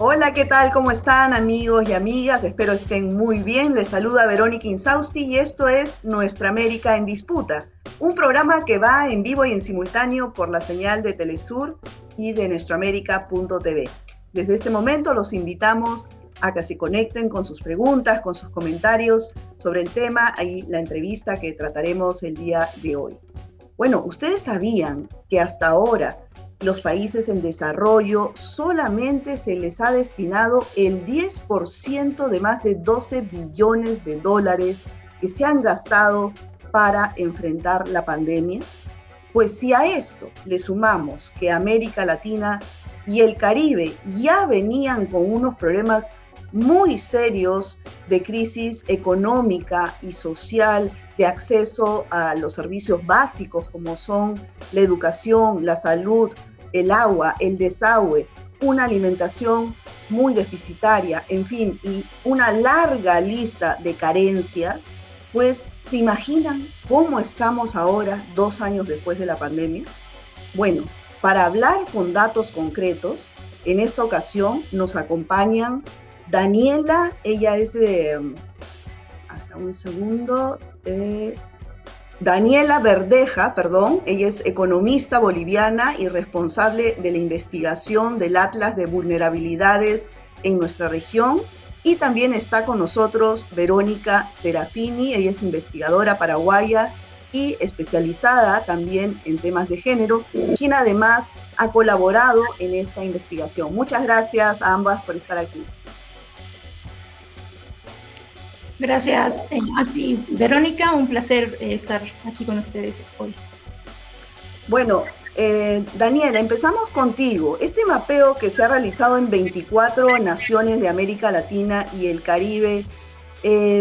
Hola, ¿qué tal? ¿Cómo están amigos y amigas? Espero estén muy bien. Les saluda Verónica Insausti y esto es Nuestra América en Disputa, un programa que va en vivo y en simultáneo por la señal de Telesur y de nuestraamérica.tv. Desde este momento los invitamos a que se conecten con sus preguntas, con sus comentarios sobre el tema y la entrevista que trataremos el día de hoy. Bueno, ustedes sabían que hasta ahora los países en desarrollo solamente se les ha destinado el 10% de más de 12 billones de dólares que se han gastado para enfrentar la pandemia? Pues si a esto le sumamos que América Latina y el Caribe ya venían con unos problemas muy serios de crisis económica y social, de acceso a los servicios básicos como son la educación, la salud, el agua, el desagüe, una alimentación muy deficitaria, en fin, y una larga lista de carencias, pues ¿se imaginan cómo estamos ahora, dos años después de la pandemia? Bueno, para hablar con datos concretos, en esta ocasión nos acompañan Daniela, ella es de, hasta un segundo, Daniela Verdeja, perdón, ella es economista boliviana y responsable de la investigación del Atlas de Vulnerabilidades en nuestra región. Y también está con nosotros Verónica Serafini, ella es investigadora paraguaya y especializada también en temas de género, quien además ha colaborado en esta investigación. Muchas gracias a ambas por estar aquí. Gracias eh, a ti, Verónica. Un placer eh, estar aquí con ustedes hoy. Bueno, eh, Daniela, empezamos contigo. Este mapeo que se ha realizado en 24 naciones de América Latina y el Caribe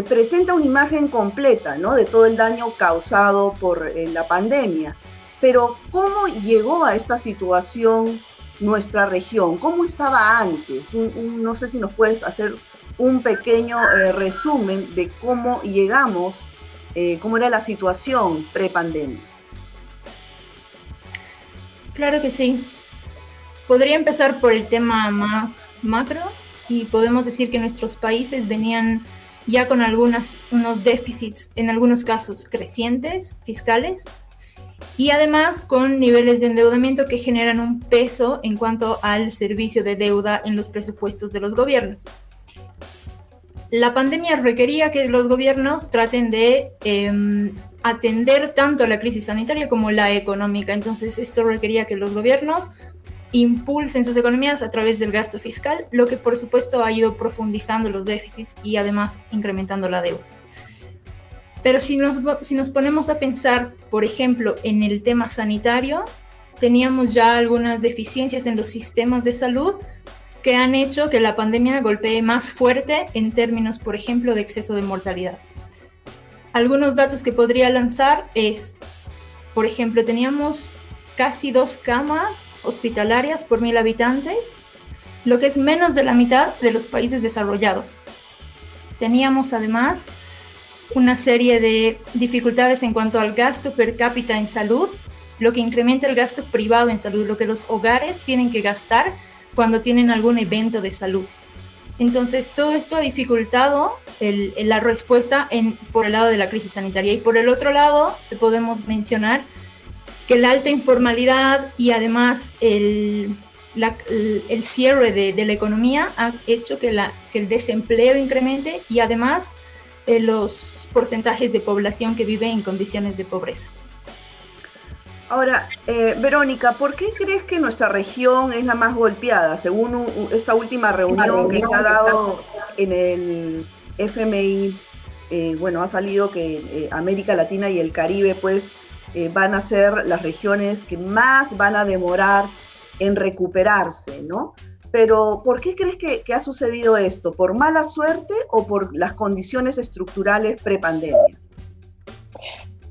presenta una imagen completa ¿no? de todo el daño causado por la pandemia. Pero, ¿cómo llegó a esta situación nuestra región? ¿Cómo estaba antes? no sé si nos puedes hacer un pequeño eh, resumen de cómo llegamos, eh, cómo era la situación pre-pandemia. Claro que sí. Podría empezar por el tema más macro y podemos decir que nuestros países venían ya con algunos unos déficits, en algunos casos crecientes, fiscales, y además con niveles de endeudamiento que generan un peso en cuanto al servicio de deuda en los presupuestos de los gobiernos la pandemia requería que los gobiernos traten de em, atender tanto la crisis sanitaria como la económica. Entonces, esto requería que los gobiernos impulsen sus economías a través del gasto fiscal, lo que por supuesto ha ido profundizando los déficits y además incrementando la deuda. Pero si nos, si nos ponemos a pensar, por ejemplo, en el tema sanitario, teníamos ya algunas deficiencias en los sistemas de salud que han hecho que la pandemia golpee más fuerte en términos, por ejemplo, de exceso de mortalidad. Algunos datos que podría lanzar es, por ejemplo, teníamos casi dos camas hospitalarias por mil habitantes, lo que es menos de la mitad de los países desarrollados. Teníamos además una serie de dificultades en cuanto al gasto per cápita en salud, lo que incrementa el gasto privado en salud, lo que los hogares tienen que gastar cuando tienen algún evento de salud. Entonces, todo esto ha dificultado la respuesta en, por el lado de la crisis sanitaria. Y por el otro lado, podemos mencionar que la alta informalidad y además el, el cierre de, de, la economía ha hecho que, la, que el desempleo incremente y además eh, los porcentajes de población que vive en condiciones de pobreza. Ahora, eh, Verónica, ¿por qué crees que nuestra región es la más golpeada? Según esta última reunión que se ha dado en el FMI, eh, bueno, ha salido que eh, América Latina y el Caribe, pues, van a ser las regiones que más van a demorar en recuperarse, ¿no? Pero, ¿por qué crees que, que ha sucedido esto? ¿Por mala suerte o por las condiciones estructurales prepandemia?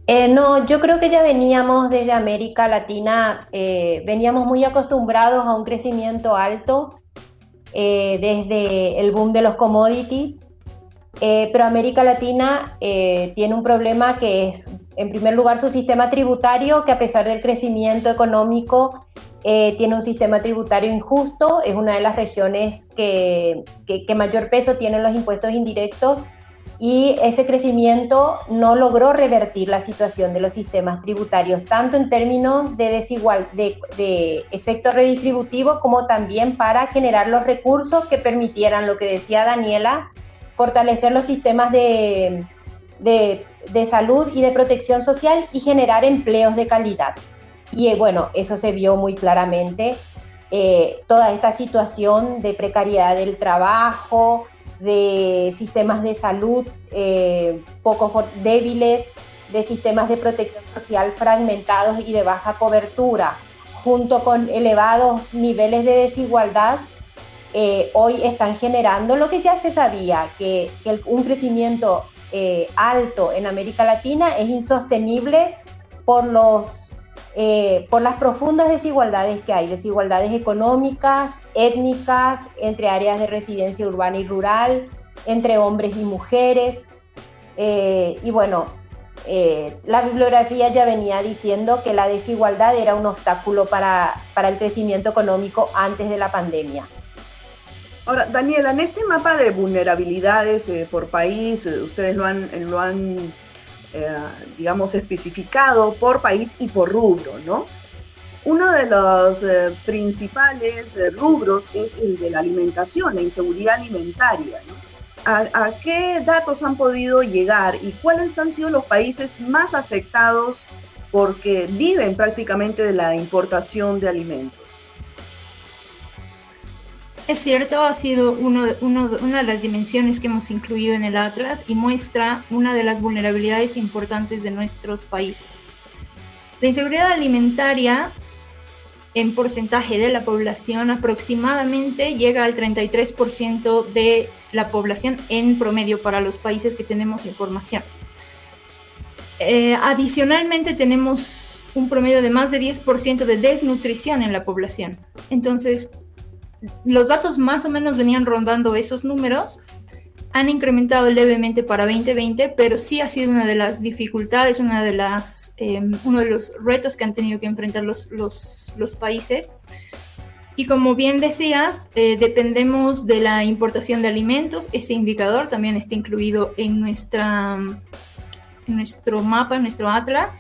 Eh, no, yo creo que ya veníamos desde América Latina, eh, veníamos muy acostumbrados a un crecimiento alto eh, desde el boom de los commodities, pero América Latina tiene un problema que es en primer lugar, su sistema tributario, que a pesar del crecimiento económico, tiene un sistema tributario injusto, es una de las regiones que, que, mayor peso tienen los impuestos indirectos y ese crecimiento no logró revertir la situación de los sistemas tributarios, tanto en términos de, desigual, de, de efecto redistributivo como también para generar los recursos que permitieran, lo que decía Daniela, fortalecer los sistemas de, de, de salud y de protección social y generar empleos de calidad. Y eh, bueno, eso se vio muy claramente. Eh, toda esta situación de precariedad del trabajo, de sistemas de salud eh, poco débiles, de sistemas de protección social fragmentados y de baja cobertura, junto con elevados niveles de desigualdad, hoy están generando lo que ya se sabía, que, que un crecimiento alto en América Latina es insostenible por los eh, por las profundas desigualdades que hay, desigualdades económicas, étnicas, entre áreas de residencia urbana y rural, entre hombres y mujeres. Eh, y bueno, eh, la bibliografía ya venía diciendo que la desigualdad era un obstáculo para, para el crecimiento económico antes de la pandemia. Ahora, Daniela, en este mapa de vulnerabilidades por país, ustedes lo han, lo han eh, digamos, especificado por país y por rubro, ¿no? Uno de los eh, principales eh, rubros es el de la alimentación, la inseguridad alimentaria, ¿no? ¿A, qué datos han podido llegar y cuáles han sido los países más afectados porque viven prácticamente de la importación de alimentos? Es cierto, ha sido una de las dimensiones que hemos incluido en el Atlas y muestra una de las vulnerabilidades importantes de nuestros países. La inseguridad alimentaria en porcentaje de la población aproximadamente llega al 33% de la población en promedio para los países que tenemos información. Eh, adicionalmente tenemos un promedio de más de 10% de desnutrición en la población. Entonces, los datos más o menos venían rondando esos números, han incrementado levemente para 2020, pero sí ha sido una de las dificultades, una de las, em, uno de los retos que han tenido que enfrentar los, los, países. Y como bien decías, eh, dependemos de la importación de alimentos. Ese indicador también está incluido en, nuestra, en nuestro mapa, en nuestro atlas.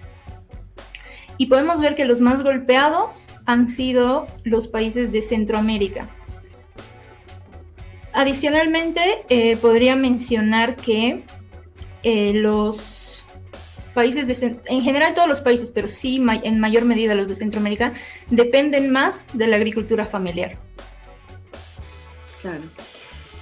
Y podemos ver que los más golpeados han sido los países de Centroamérica. Adicionalmente, eh, podría mencionar que eh, los países, de, en general todos los países, pero sí en mayor medida los de Centroamérica, dependen más de la agricultura familiar. Claro.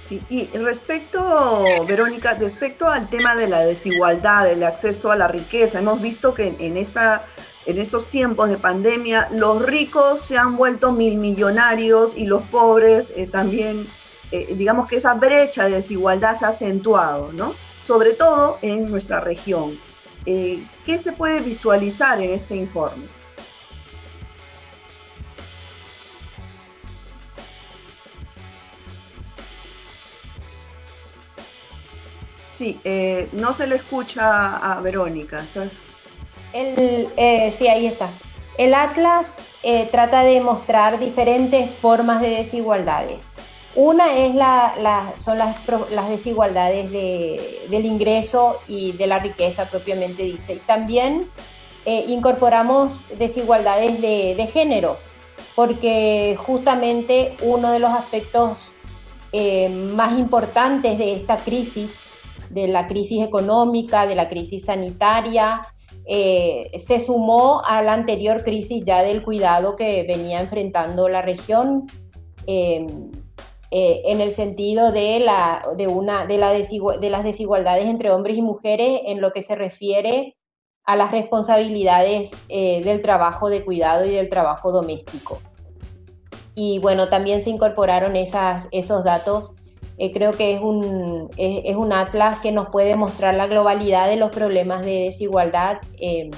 Sí, y respecto, Verónica, respecto al tema de la desigualdad, del acceso a la riqueza, hemos visto que en esta en estos tiempos de pandemia, los ricos se han vuelto mil millonarios y los pobres eh, también, eh, digamos que esa brecha de desigualdad se ha acentuado, ¿no? Sobre todo en nuestra región. Eh, ¿Qué se puede visualizar en este informe? Sí, no se le escucha a Verónica. ¿estás? El, eh, sí, ahí está. El Atlas eh, trata de mostrar diferentes formas de desigualdades. Una es la, son las, desigualdades del ingreso y de la riqueza propiamente dicha. Y también eh, incorporamos desigualdades de, género, porque justamente uno de los aspectos más importantes de esta crisis, de la crisis económica, de la crisis sanitaria, eh, se sumó a la anterior crisis ya del cuidado que venía enfrentando la región em, eh, en el sentido de, la, de, una, de, la de las desigualdades entre hombres y mujeres en lo que se refiere a las responsabilidades eh, del trabajo de cuidado y del trabajo doméstico. Y bueno, también se incorporaron esos datos eh, creo que es un, es, un atlas que nos puede mostrar la globalidad de los problemas de desigualdad en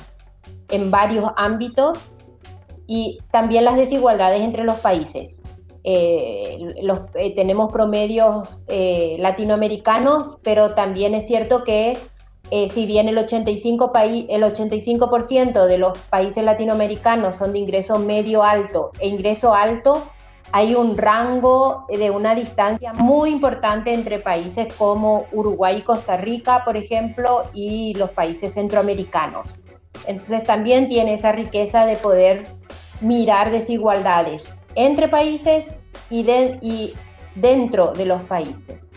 varios ámbitos y también las desigualdades entre los países. Eh, los, tenemos promedios latinoamericanos, pero también es cierto que eh, si bien el 85%, el 85 de los países latinoamericanos son de ingreso medio alto e ingreso alto, hay un rango de una distancia muy importante entre países como Uruguay y Costa Rica, por ejemplo, y los países centroamericanos. Entonces también tiene esa riqueza de poder mirar desigualdades entre países y, dentro de los países.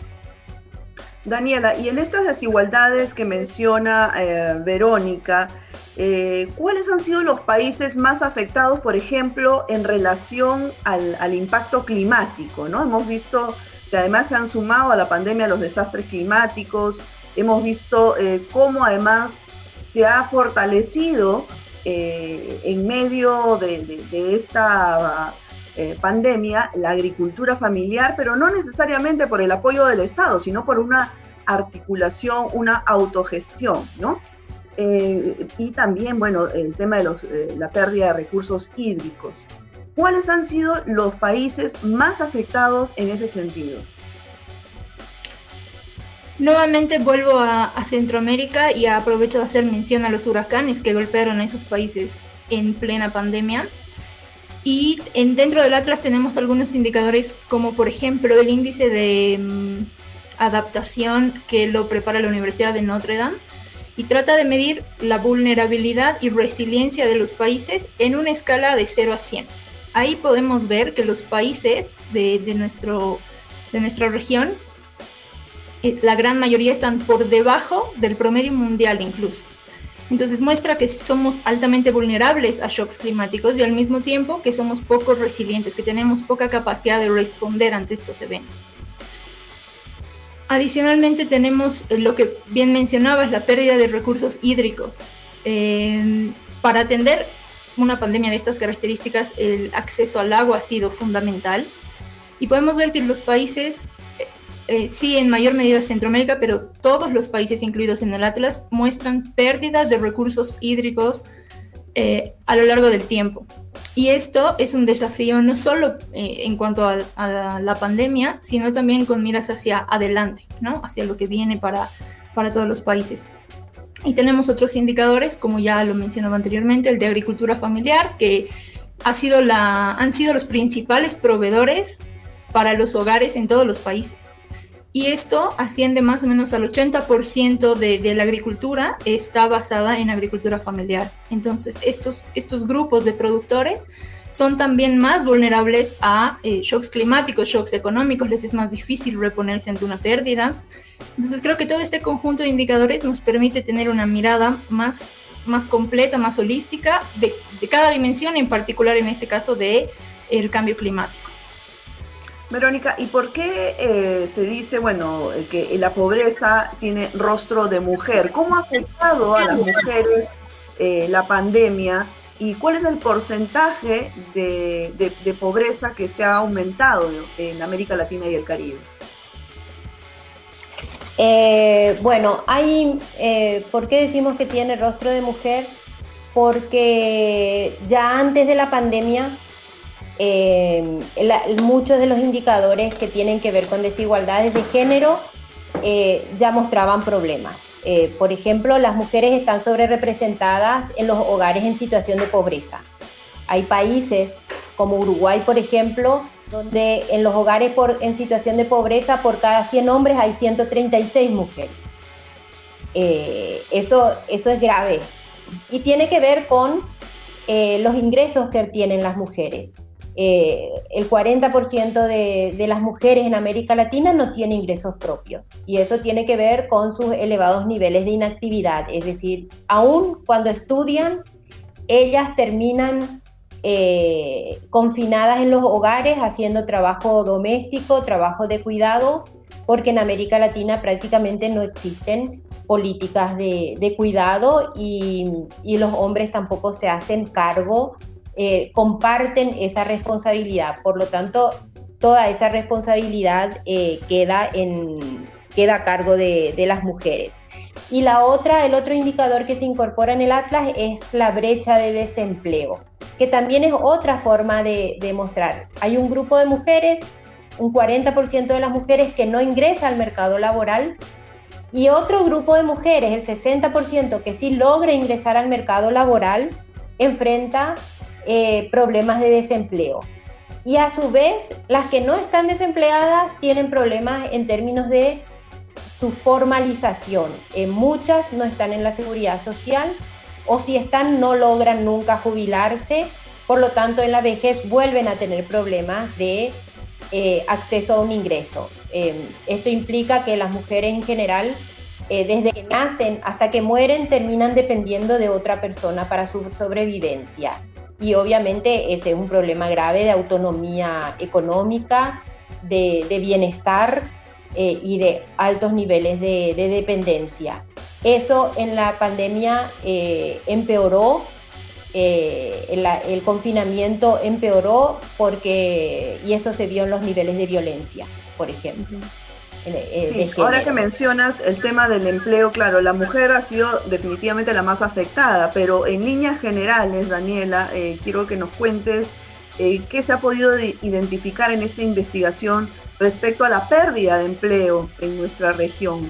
Daniela, y en estas desigualdades que menciona eh, Verónica, eh, ¿cuáles han sido los países más afectados, por ejemplo, en relación al, impacto climático? ¿no? Hemos visto que además se han sumado a la pandemia los desastres climáticos, hemos visto eh, cómo además se ha fortalecido en medio de esta eh, pandemia la agricultura familiar, pero no necesariamente por el apoyo del Estado, sino por una articulación, una autogestión, ¿no? Eh, y también, bueno, el tema de los, eh, la pérdida de recursos hídricos. ¿Cuáles han sido los países más afectados en ese sentido? Nuevamente vuelvo a, a, Centroamérica y aprovecho de hacer mención a los huracanes que golpearon a esos países en plena pandemia. Y en, dentro del Atlas tenemos algunos indicadores como por ejemplo el índice de mm, adaptación que lo prepara la Universidad de Notre Dame y trata de medir la vulnerabilidad y resiliencia de los países en una escala de 0 a 100. Ahí podemos ver que los países de, nuestro, de nuestra región, eh, la gran mayoría están por debajo del promedio mundial incluso. Entonces muestra que somos altamente vulnerables a shocks climáticos y al mismo tiempo que somos poco resilientes, que tenemos poca capacidad de responder ante estos eventos. Adicionalmente tenemos eh, lo que bien mencionabas, la pérdida de recursos hídricos. Eh, para atender una pandemia de estas características, el acceso al agua ha sido fundamental. Y podemos ver que los países eh, sí en mayor medida Centroamérica, pero todos los países incluidos en el Atlas muestran pérdidas de recursos hídricos eh, a lo largo del tiempo. Y esto es un desafío no solo eh, en cuanto a, la, pandemia, sino también con miras hacia adelante, ¿no? hacia lo que viene para, para todos los países. Y tenemos otros indicadores, como ya lo mencionaba anteriormente, el de agricultura familiar, que ha sido la, han sido los principales proveedores para los hogares en todos los países. Y esto asciende más o menos al 80% de, de, la agricultura está basada en agricultura familiar. Entonces, estos, estos grupos de productores son también más vulnerables a eh, shocks climáticos, shocks económicos, les es más difícil reponerse ante una pérdida. Entonces, creo que todo este conjunto de indicadores nos permite tener una mirada más, más completa, más holística de, de cada dimensión, en particular en este caso de el cambio climático. Verónica, ¿y por qué eh, se dice, bueno, que la pobreza tiene rostro de mujer? ¿Cómo ha afectado a las mujeres eh, la pandemia y cuál es el porcentaje de, pobreza que se ha aumentado en América Latina y el Caribe? Eh, bueno, hay, ¿por qué decimos que tiene rostro de mujer? Porque ya antes de la pandemia eh, muchos de los indicadores que tienen que ver con desigualdades de género eh, ya mostraban problemas. Eh, por ejemplo, las mujeres están sobre representadas en los hogares en situación de pobreza. Hay países como Uruguay, por ejemplo, donde en los hogares en situación de pobreza por cada 100 hombres hay 136 mujeres. eso, eso es grave y tiene que ver con los ingresos que tienen las mujeres. Eh, el 40% de, de, las mujeres en América Latina no tiene ingresos propios. Y eso tiene que ver con sus elevados niveles de inactividad, es decir, aún cuando estudian, ellas terminan eh, confinadas en los hogares haciendo trabajo doméstico, trabajo de cuidado, porque en América Latina prácticamente no existen políticas de, cuidado y, y los hombres tampoco se hacen cargo eh, comparten esa responsabilidad. Por lo tanto, toda esa responsabilidad eh, queda, en, queda a cargo de, las mujeres. Y la otra, el otro indicador que se incorpora en el Atlas es la brecha de desempleo, que también es otra forma de, de mostrar. Hay un grupo de mujeres, un 40% de las mujeres que no ingresa al mercado laboral Y otro grupo de mujeres, el 60% que sí logra ingresar al mercado laboral, enfrenta eh, problemas de desempleo. Y a su vez, las que no están desempleadas tienen problemas en términos de su formalización. Eh, muchas no están en la seguridad social o si están no logran nunca jubilarse, por lo tanto en la vejez vuelven a tener problemas de eh, acceso a un ingreso. Em, esto implica que las mujeres en general, eh, desde que nacen hasta que mueren, terminan dependiendo de otra persona para su sobrevivencia. Y obviamente ese es un problema grave de autonomía económica, de, bienestar eh, y de altos niveles de, dependencia. Eso en la pandemia empeoró eh, el, confinamiento empeoró porque, y eso se vio en los niveles de violencia, por ejemplo. Eh, sí, ahora que mencionas el tema del empleo, claro, la mujer ha sido definitivamente la más afectada, pero en líneas generales, Daniela, eh, quiero que nos cuentes qué se ha podido identificar en esta investigación respecto a la pérdida de empleo en nuestra región.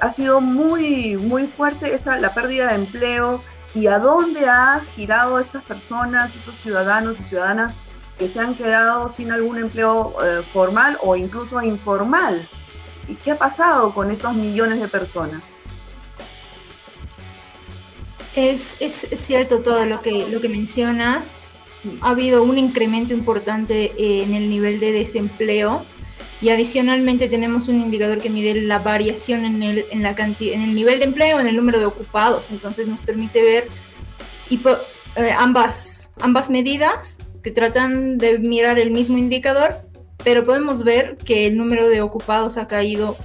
ha sido muy, muy fuerte esta, la pérdida de empleo y a dónde ha girado estas personas, estos ciudadanos y ciudadanas que se han quedado sin algún empleo eh, formal o incluso informal. ¿Y qué ha pasado con estos millones de personas? Es, es, cierto todo lo que, lo que mencionas. Ha habido un incremento importante en el nivel de desempleo y adicionalmente tenemos un indicador que mide la variación en el, en la en el nivel de empleo, en el número de ocupados. Entonces nos permite ver eh, ambas, ambas medidas que tratan de mirar el mismo indicador, pero podemos ver que el número de ocupados ha caído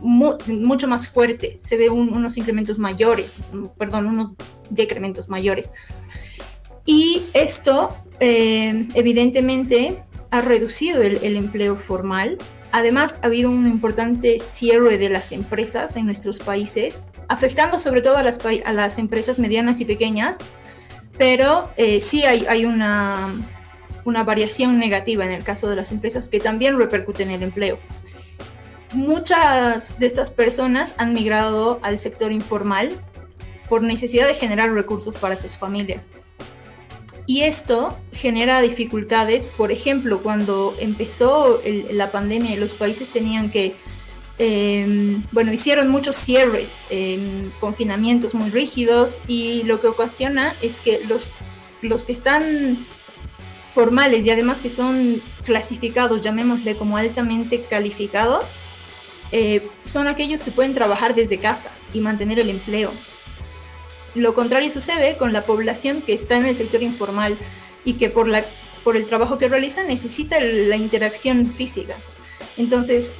mucho más fuerte. Se ve unos incrementos mayores, perdón, unos decrementos mayores. Y esto, eh, evidentemente, ha reducido el, empleo formal. Además, ha habido un importante cierre de las empresas en nuestros países, afectando sobre todo a las, a las empresas medianas y pequeñas, pero eh, sí hay, hay una, una variación negativa en el caso de las empresas que también repercute en el empleo. Muchas de estas personas han migrado al sector informal por necesidad de generar recursos para sus familias. Y esto genera dificultades, por ejemplo, cuando empezó la pandemia y los países tenían que, em, bueno, hicieron muchos cierres, em, confinamientos muy rígidos y lo que ocasiona es que los, los que están formales y además que son clasificados, llamémosle como altamente calificados, eh, son aquellos que pueden trabajar desde casa y mantener el empleo. Lo contrario sucede con la población que está en el sector informal y que por, la, por el trabajo que realiza necesita la interacción física. Entonces,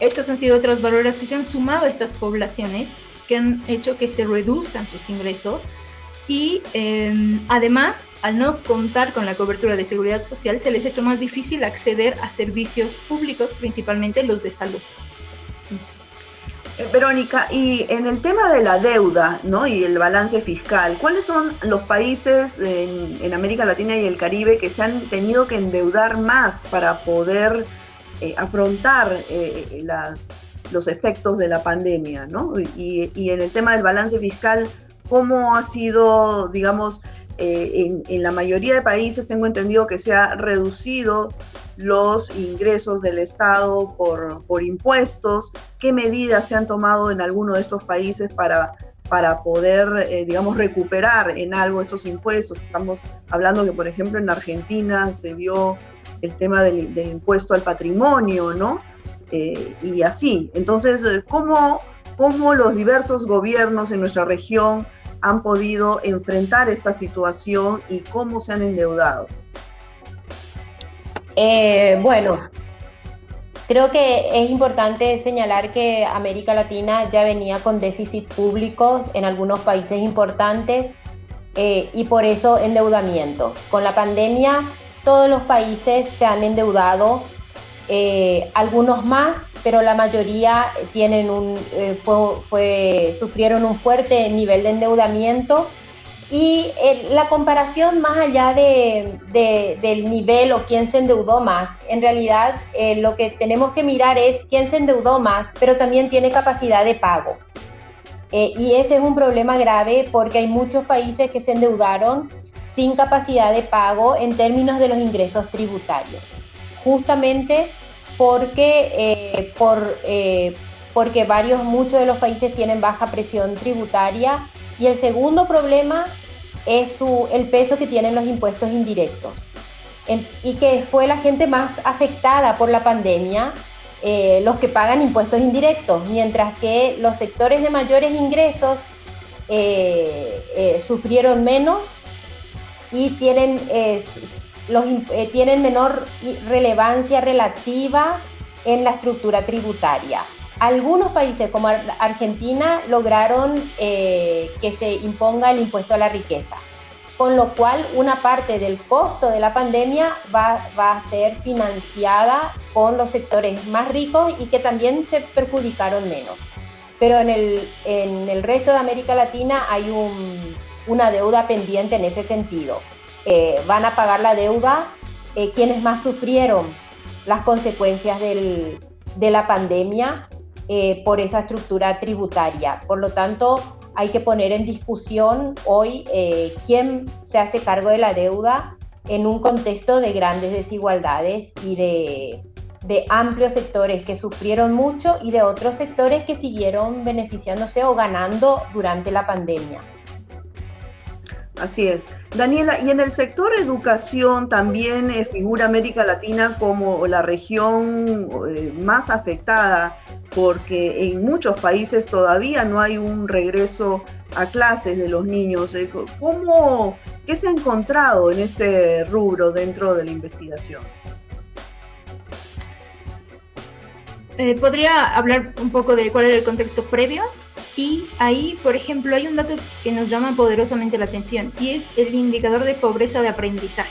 estas han sido otras barreras que se han sumado a estas poblaciones que han hecho que se reduzcan sus ingresos y em, además, al no contar con la cobertura de seguridad social, se les ha hecho más difícil acceder a servicios públicos, principalmente los de salud. Eh, Verónica, y en el tema de la deuda ¿no? y el balance fiscal, ¿cuáles son los países en, América Latina y el Caribe que se han tenido que endeudar más para poder eh, afrontar eh, los efectos de la pandemia? ¿no? Y, y, en el tema del balance fiscal, ¿cómo ha sido, digamos, en, en la mayoría de países tengo entendido que se ha reducido los ingresos del Estado por, por impuestos, qué medidas se han tomado en alguno de estos países para, para poder, eh, digamos, recuperar en algo estos impuestos. Estamos hablando que, por ejemplo, en Argentina se dio el tema del, impuesto al patrimonio, ¿no? Eh, y así. Entonces, ¿cómo, ¿cómo los diversos gobiernos en nuestra región han podido enfrentar esta situación y cómo se han endeudado? Eh, bueno, creo que es importante señalar que América Latina ya venía con déficit público en algunos países importantes eh, y por eso endeudamiento. Con la pandemia todos los países se han endeudado, eh, algunos más, pero la mayoría tienen un, fue, sufrieron un fuerte nivel de endeudamiento Y la comparación más allá de, del nivel o quién se endeudó más, en realidad eh, lo que tenemos que mirar es quién se endeudó más, pero también tiene capacidad de pago. Eh, y ese es un problema grave porque hay muchos países que se endeudaron sin capacidad de pago en términos de los ingresos tributarios, justamente porque, eh, por, porque varios, muchos de los países tienen baja presión tributaria. Y el segundo problema es el peso que tienen los impuestos indirectos. y que fue la gente más afectada por la pandemia, eh, los que pagan impuestos indirectos, mientras que los sectores de mayores ingresos eh, eh, sufrieron menos y tienen, los, tienen menor relevancia relativa en la estructura tributaria. Algunos países como Argentina lograron eh, que se imponga el impuesto a la riqueza, con lo cual una parte del costo de la pandemia va, a ser financiada con los sectores más ricos y que también se perjudicaron menos. Pero en el, resto de América Latina hay una deuda pendiente en ese sentido. Eh, van a pagar la deuda eh, quienes más sufrieron las consecuencias de la pandemia eh, por esa estructura tributaria. Por lo tanto, hay que poner en discusión hoy eh, quién se hace cargo de la deuda en un contexto de grandes desigualdades y de, de amplios sectores que sufrieron mucho y de otros sectores que siguieron beneficiándose o ganando durante la pandemia. Así es. Daniela, y en el sector educación también eh, figura América Latina como la región eh, más afectada porque en muchos países todavía no hay un regreso a clases de los niños. Eh, ¿Cómo, ¿Qué se ha encontrado en este rubro dentro de la investigación? ¿Podría hablar un poco de cuál era el contexto previo? Y ahí, por ejemplo, hay un dato que nos llama poderosamente la atención y es el indicador de pobreza de aprendizaje.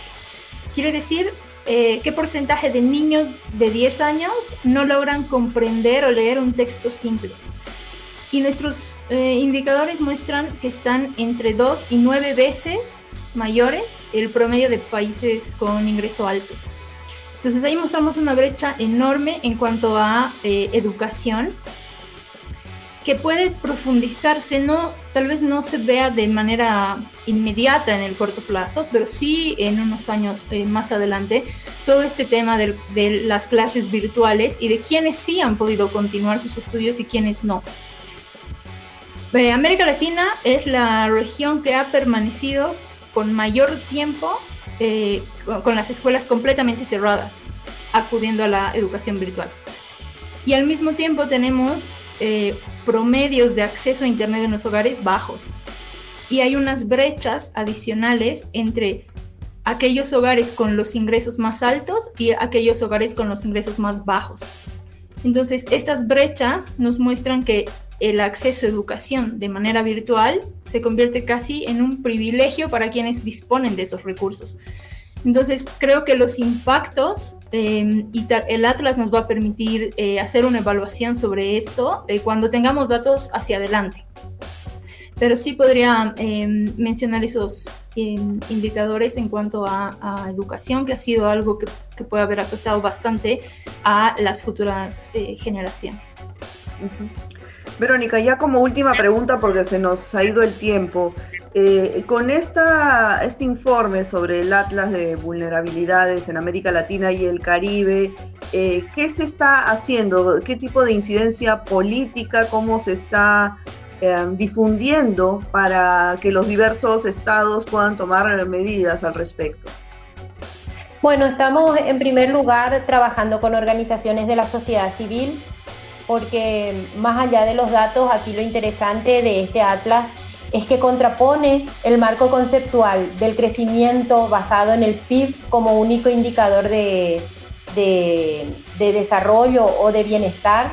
Quiere decir eh, qué porcentaje de niños de 10 años no logran comprender o leer un texto simple. Y nuestros eh, indicadores muestran que están entre 2 y 9 veces mayores el promedio de países con ingreso alto. Entonces ahí mostramos una brecha enorme en cuanto a eh, educación que puede profundizarse, no, tal vez no se vea de manera inmediata en el corto plazo, pero sí en unos años eh, más adelante, todo este tema de, las clases virtuales y de quienes sí han podido continuar sus estudios y quienes no. Eh, América Latina es la región que ha permanecido con mayor tiempo eh, con las escuelas completamente cerradas, acudiendo a la educación virtual. Y al mismo tiempo tenemos eh, promedios de acceso a Internet en los hogares bajos. Y hay unas brechas adicionales entre aquellos hogares con los ingresos más altos y aquellos hogares con los ingresos más bajos. Entonces, estas brechas nos muestran que el acceso a educación de manera virtual se convierte casi en un privilegio para quienes disponen de esos recursos. Entonces, creo que los impactos em, y el Atlas nos va a permitir eh, hacer una evaluación sobre esto eh, cuando tengamos datos hacia adelante. Pero sí podría em, mencionar esos em, indicadores en cuanto a, educación, que ha sido algo que, puede haber afectado bastante a las futuras eh, generaciones. Verónica, ya como última pregunta, porque se nos ha ido el tiempo, eh, con esta, este informe sobre el Atlas de Vulnerabilidades en América Latina y el Caribe, eh, ¿qué se está haciendo? ¿Qué tipo de incidencia política? ¿Cómo se está eh, difundiendo para que los diversos estados puedan tomar medidas al respecto? Bueno, estamos en primer lugar trabajando con organizaciones de la sociedad civil porque más allá de los datos, aquí lo interesante de este atlas es que contrapone el marco conceptual del crecimiento basado en el PIB como único indicador de, desarrollo o de bienestar.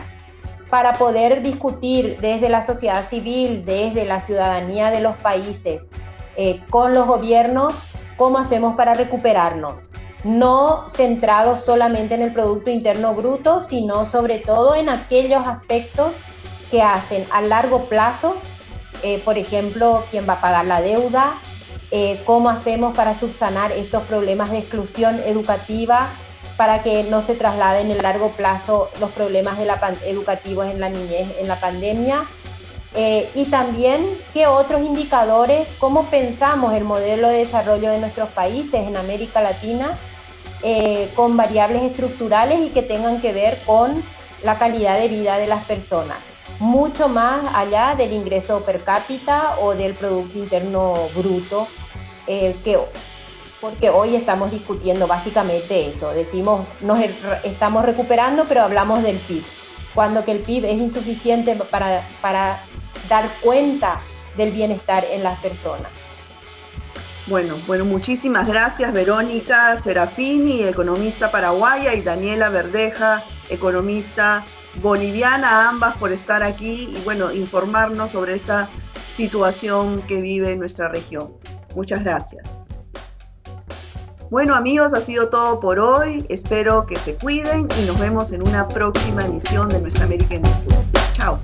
Para poder discutir desde la sociedad civil, desde la ciudadanía de los países, eh, con los gobiernos, cómo hacemos para recuperarnos no centrado solamente en el Producto Interno Bruto, sino sobre todo en aquellos aspectos que hacen a largo plazo, eh, por ejemplo, quién va a pagar la deuda, eh, cómo hacemos para subsanar estos problemas de exclusión educativa para que no se trasladen en largo plazo los problemas de la educativos en la niñez, en la pandemia. Eh, y también qué otros indicadores, cómo pensamos el modelo de desarrollo de nuestros países en América Latina eh, con variables estructurales y que tengan que ver con la calidad de vida de las personas, mucho más allá del ingreso per cápita o del Producto Interno Bruto, eh, que, porque hoy estamos discutiendo básicamente eso, decimos, nos estamos recuperando, pero hablamos del PIB, cuando que el PIB es insuficiente para, para dar cuenta del bienestar en las personas. Bueno, bueno, muchísimas gracias Verónica Serafini, economista paraguaya, y Daniela Verdeja, economista boliviana, ambas por estar aquí y bueno, informarnos sobre esta situación que vive nuestra región. Muchas gracias. Bueno amigos, ha sido todo por hoy. Espero que se cuiden y nos vemos en una próxima emisión de Nuestra América en Chao.